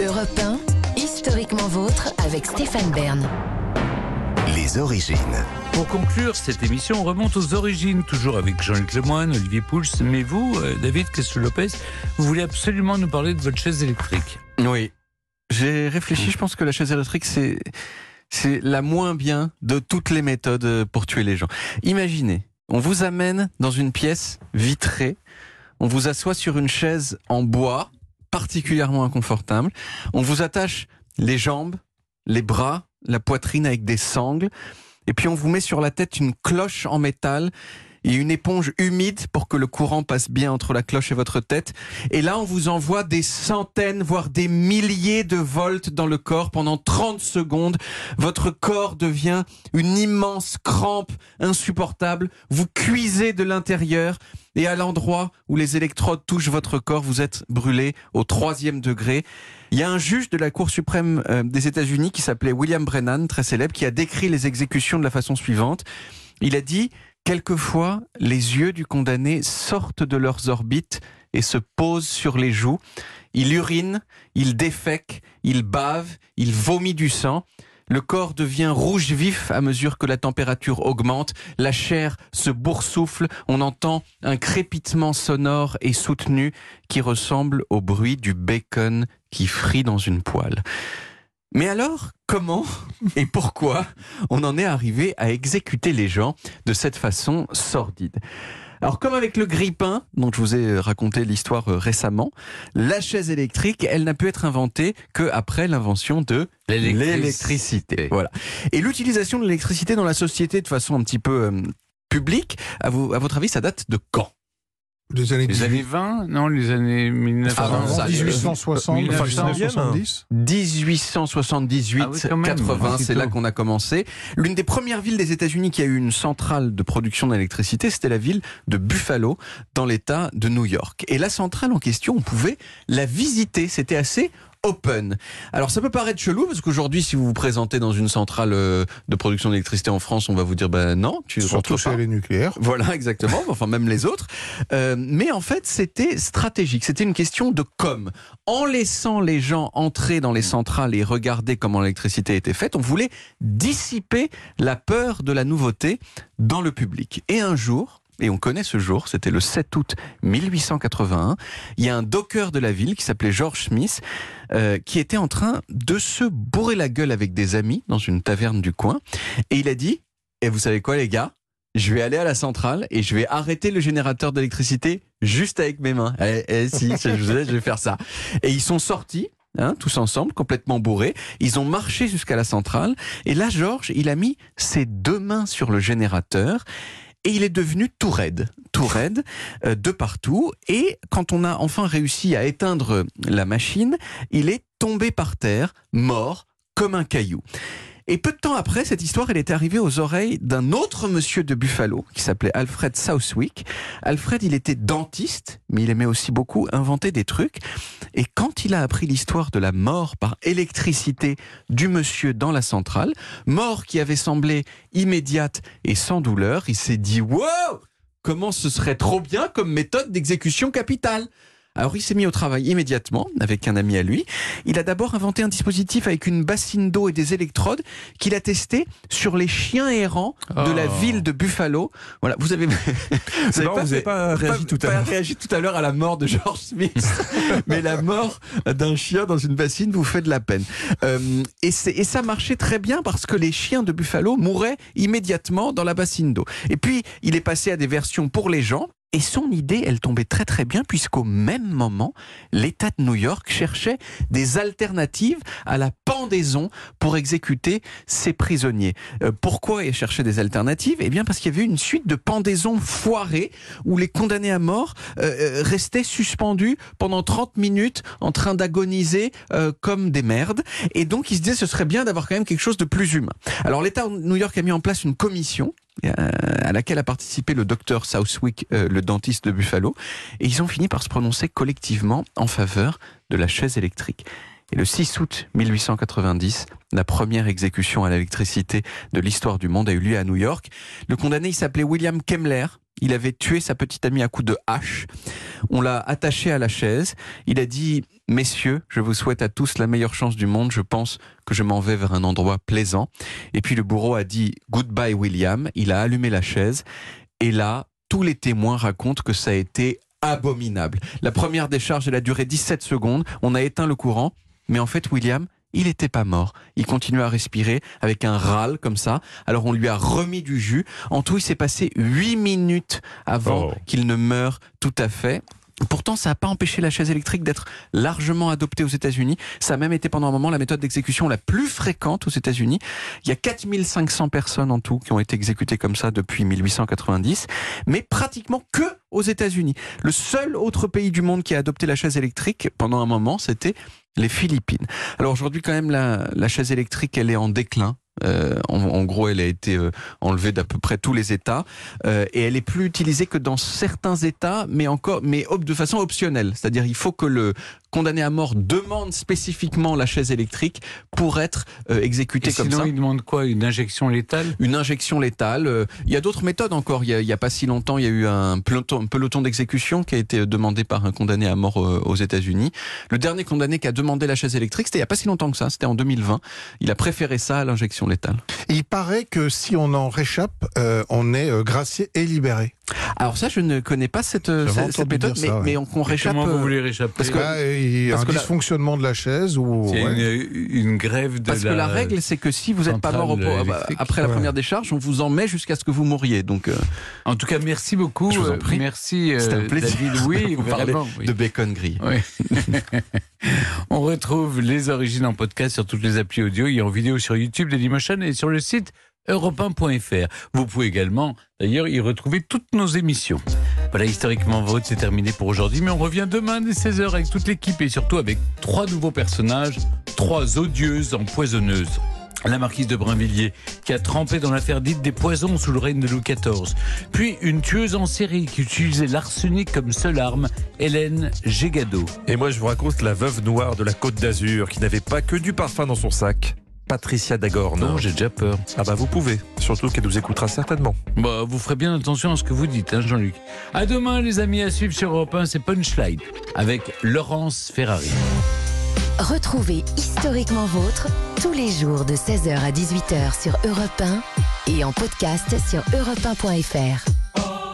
Europe 1, historiquement vôtre avec Stéphane Bern. Les origines. Pour conclure cette émission, on remonte aux origines, toujours avec Jean-Luc Lemoyne, Olivier Pouls. Mais vous, euh, David Castel-Lopez, vous voulez absolument nous parler de votre chaise électrique. Oui. J'ai réfléchi, je pense que la chaise électrique, c'est, c'est la moins bien de toutes les méthodes pour tuer les gens. Imaginez, on vous amène dans une pièce vitrée, on vous assoit sur une chaise en bois, particulièrement inconfortable, on vous attache les jambes, les bras, la poitrine avec des sangles, et puis on vous met sur la tête une cloche en métal et une éponge humide pour que le courant passe bien entre la cloche et votre tête. Et là, on vous envoie des centaines, voire des milliers de volts dans le corps pendant 30 secondes. Votre corps devient une immense crampe insupportable. Vous cuisez de l'intérieur. Et à l'endroit où les électrodes touchent votre corps, vous êtes brûlé au troisième degré. Il y a un juge de la Cour suprême euh, des États-Unis qui s'appelait William Brennan, très célèbre, qui a décrit les exécutions de la façon suivante. Il a dit Quelquefois, les yeux du condamné sortent de leurs orbites et se posent sur les joues. Il urine, il défèque, il bave, il vomit du sang. Le corps devient rouge vif à mesure que la température augmente, la chair se boursoufle, on entend un crépitement sonore et soutenu qui ressemble au bruit du bacon qui frit dans une poêle. Mais alors, comment et pourquoi on en est arrivé à exécuter les gens de cette façon sordide? Alors comme avec le grille-pain, dont je vous ai raconté l'histoire euh, récemment, la chaise électrique, elle n'a pu être inventée que après l'invention de l'électricité. Voilà. Et l'utilisation de l'électricité dans la société de façon un petit peu euh, publique, à, vous, à votre avis, ça date de quand? Les années, les années 20 Non, les années 1960. 1860, 1870. 1878, ah 80, c'est là qu'on a commencé. L'une des premières villes des États-Unis qui a eu une centrale de production d'électricité, c'était la ville de Buffalo, dans l'État de New York. Et la centrale en question, on pouvait la visiter. C'était assez Open. Alors ça peut paraître chelou parce qu'aujourd'hui si vous vous présentez dans une centrale euh, de production d'électricité en France, on va vous dire ben non, tu surtout chez les nucléaires. Voilà exactement, enfin même les autres. Euh, mais en fait c'était stratégique, c'était une question de com. En laissant les gens entrer dans les centrales et regarder comment l'électricité était faite, on voulait dissiper la peur de la nouveauté dans le public. Et un jour, et on connaît ce jour, c'était le 7 août 1881. Il y a un docker de la ville qui s'appelait George Smith, euh, qui était en train de se bourrer la gueule avec des amis dans une taverne du coin. Et il a dit, et vous savez quoi les gars? Je vais aller à la centrale et je vais arrêter le générateur d'électricité juste avec mes mains. Eh, eh si, je, je vais faire ça. Et ils sont sortis, Hein, tous ensemble, complètement bourrés. Ils ont marché jusqu'à la centrale. Et là, Georges, il a mis ses deux mains sur le générateur et il est devenu tout raide, tout raide euh, de partout. Et quand on a enfin réussi à éteindre la machine, il est tombé par terre, mort comme un caillou. Et peu de temps après, cette histoire, elle est arrivée aux oreilles d'un autre monsieur de Buffalo qui s'appelait Alfred Southwick. Alfred, il était dentiste, mais il aimait aussi beaucoup inventer des trucs. Et quand il a appris l'histoire de la mort par électricité du monsieur dans la centrale, mort qui avait semblé immédiate et sans douleur, il s'est dit, wow! Comment ce serait trop bien comme méthode d'exécution capitale alors il s'est mis au travail immédiatement avec un ami à lui. Il a d'abord inventé un dispositif avec une bassine d'eau et des électrodes qu'il a testé sur les chiens errants de la oh. ville de Buffalo. Voilà, vous avez vous n'avez pas, réagi tout à l'heure. réagi tout à l'heure à la mort de George Smith, mais la mort d'un chien dans une bassine vous fait de la peine. Euh, et, et ça marchait très bien parce que les chiens de Buffalo mouraient immédiatement dans la bassine d'eau. Et puis il est passé à des versions pour les gens et son idée, elle tombait très très bien puisqu'au même moment, l'État de New York cherchait des alternatives à la pendaison pour exécuter ses prisonniers. Euh, pourquoi il cherchait des alternatives? Eh bien parce qu'il y avait une suite de pendaisons foirées où les condamnés à mort euh, euh, restaient suspendus pendant 30 minutes en train d'agoniser comme des merdes. Et donc il se disait ce serait bien d'avoir quand même quelque chose de plus humain. Alors l'État de New York a mis en place une commission à laquelle a participé le docteur Southwick, euh, le dentiste de Buffalo, et ils ont fini par se prononcer collectivement en faveur de la chaise électrique. Et le 6 août 1890, la première exécution à l'électricité de l'histoire du monde a eu lieu à New York. Le condamné, il s'appelait William Kemmler. Il avait tué sa petite amie à coups de hache. On l'a attaché à la chaise. Il a dit Messieurs, je vous souhaite à tous la meilleure chance du monde. Je pense que je m'en vais vers un endroit plaisant. Et puis le bourreau a dit Goodbye William. Il a allumé la chaise. Et là, tous les témoins racontent que ça a été abominable. La première décharge, elle a duré 17 secondes. On a éteint le courant. Mais en fait, William, il n'était pas mort. Il continuait à respirer avec un râle comme ça. Alors on lui a remis du jus. En tout, il s'est passé 8 minutes avant Oh. qu'il ne meure tout à fait. Pourtant, ça n'a pas empêché la chaise électrique d'être largement adoptée aux États-Unis. Ça a même été pendant un moment la méthode d'exécution la plus fréquente aux États-Unis. Il y a 4500 personnes en tout qui ont été exécutées comme ça depuis 1890, mais pratiquement que aux États-Unis. Le seul autre pays du monde qui a adopté la chaise électrique pendant un moment, c'était les Philippines. Alors aujourd'hui, quand même, la, chaise électrique, elle est en déclin. Euh, en, en gros, elle a été euh, enlevée d'à peu près tous les États euh, et elle est plus utilisée que dans certains États, mais encore, mais de façon optionnelle. C'est-à-dire, il faut que le condamné à mort demande spécifiquement la chaise électrique pour être exécuté Et comme sinon, ça. il demande quoi? Une injection létale? Une injection létale. Il y a d'autres méthodes encore. Il y a, pas si longtemps, il y a eu un peloton, peloton d'exécution qui a été demandé par un condamné à mort aux États-Unis. Le dernier condamné qui a demandé la chaise électrique, c'était il y a pas si longtemps que ça. C'était en 2020. Il a préféré ça à l'injection Il paraît que si on en réchappe, euh, on est euh, gracié et libéré. Alors ça, je ne connais pas cette, euh, cette, méthode, mais, ouais. mais on, qu'on réchappe. Comment vous euh, voulez réchapper parce que- Bah, il y a parce un que la- dysfonctionnement de la chaise ou C'est ouais. une, une grève de Parce la... que la règle, c'est que si vous n'êtes pas mort au- centrale électrique. après la Ouais. première décharge, on vous en met jusqu'à ce que vous mouriez. Donc, euh, En tout cas, merci beaucoup. Je vous en prie. Merci, euh, C'était un plaisir David. Oui, de vous parler vraiment. oui. de bacon gris. Oui. On retrouve les origines en podcast sur toutes les applis audio et en vidéo sur YouTube, Dailymotion et sur le site europe1.fr. Vous pouvez également, d'ailleurs, y retrouver toutes nos émissions. Voilà, historiquement vote, c'est terminé pour aujourd'hui, mais on revient demain dès 16h avec toute l'équipe et surtout avec trois nouveaux personnages, trois odieuses empoisonneuses. La marquise de Brinvilliers, qui a trempé dans l'affaire dite des poisons sous le règne de Louis XIV. Puis une tueuse en série qui utilisait l'arsenic comme seule arme, Hélène Gégado. Et moi, je vous raconte la veuve noire de la Côte d'Azur qui n'avait pas que du parfum dans son sac. Patricia Dagorn. Non, j'ai déjà peur. Ah bah vous pouvez, surtout qu'elle nous écoutera certainement. Bah, vous ferez bien attention à ce que vous dites, hein, Jean-Luc. À demain, les amis, à suivre sur Europe 1, c'est Punchline avec Laurence Ferrari. Retrouvez Historiquement Vôtre tous les jours de 16h à 18h sur Europe 1 et en podcast sur europe1.fr.